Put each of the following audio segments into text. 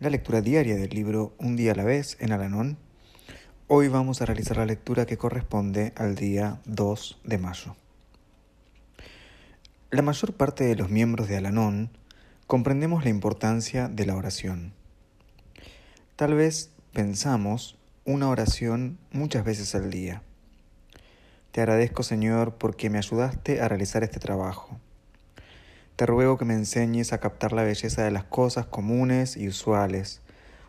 la lectura diaria del libro Un día a la vez en Alanón Hoy vamos a realizar la lectura que corresponde al día 2 de mayo. La mayor parte de los miembros de Alanón comprendemos la importancia de la oración. Tal vez pensamos una oración muchas veces al día. Te agradezco Señor porque me ayudaste a realizar este trabajo. Te ruego que me enseñes a captar la belleza de las cosas comunes y usuales,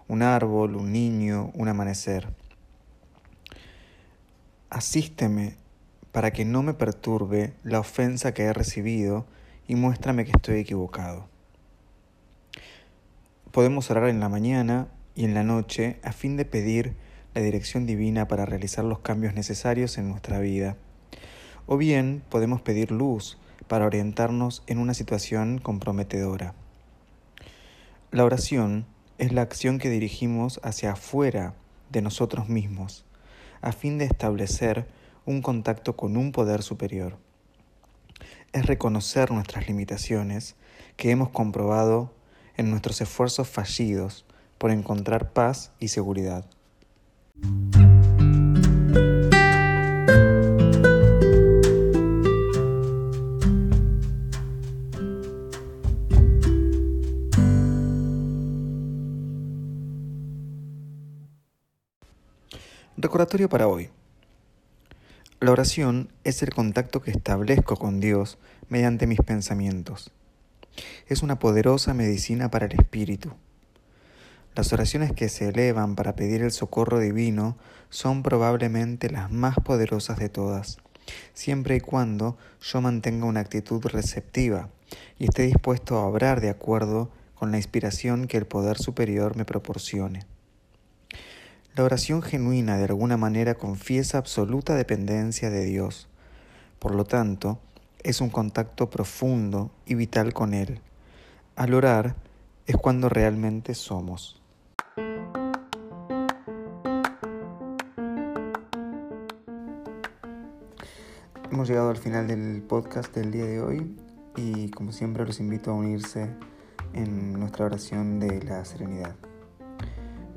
un árbol, un niño, un amanecer Asísteme para que no me perturbe la ofensa que he recibido y muéstrame que estoy equivocado. Podemos orar en la mañana y en la noche a fin de pedir la dirección divina para realizar los cambios necesarios en nuestra vida. O bien podemos pedir luz para orientarnos en una situación comprometedora. La oración es la acción que dirigimos hacia afuera de nosotros mismos a fin de establecer un contacto con un poder superior. Es reconocer nuestras limitaciones que hemos comprobado en nuestros esfuerzos fallidos por encontrar paz y seguridad. Recordatorio para hoy. La oración es el contacto que establezco con Dios mediante mis pensamientos. Es una poderosa medicina para el espíritu. Las oraciones que se elevan para pedir el socorro divino son probablemente las más poderosas de todas, siempre y cuando yo mantenga una actitud receptiva y esté dispuesto a obrar de acuerdo con la inspiración que el poder superior me proporcione. La oración genuina de alguna manera confiesa absoluta dependencia de Dios. Por lo tanto, es un contacto profundo y vital con Él. Al orar es cuando realmente somos. Hemos llegado al final del podcast del día de hoy y como siempre los invito a unirse en nuestra oración de la serenidad.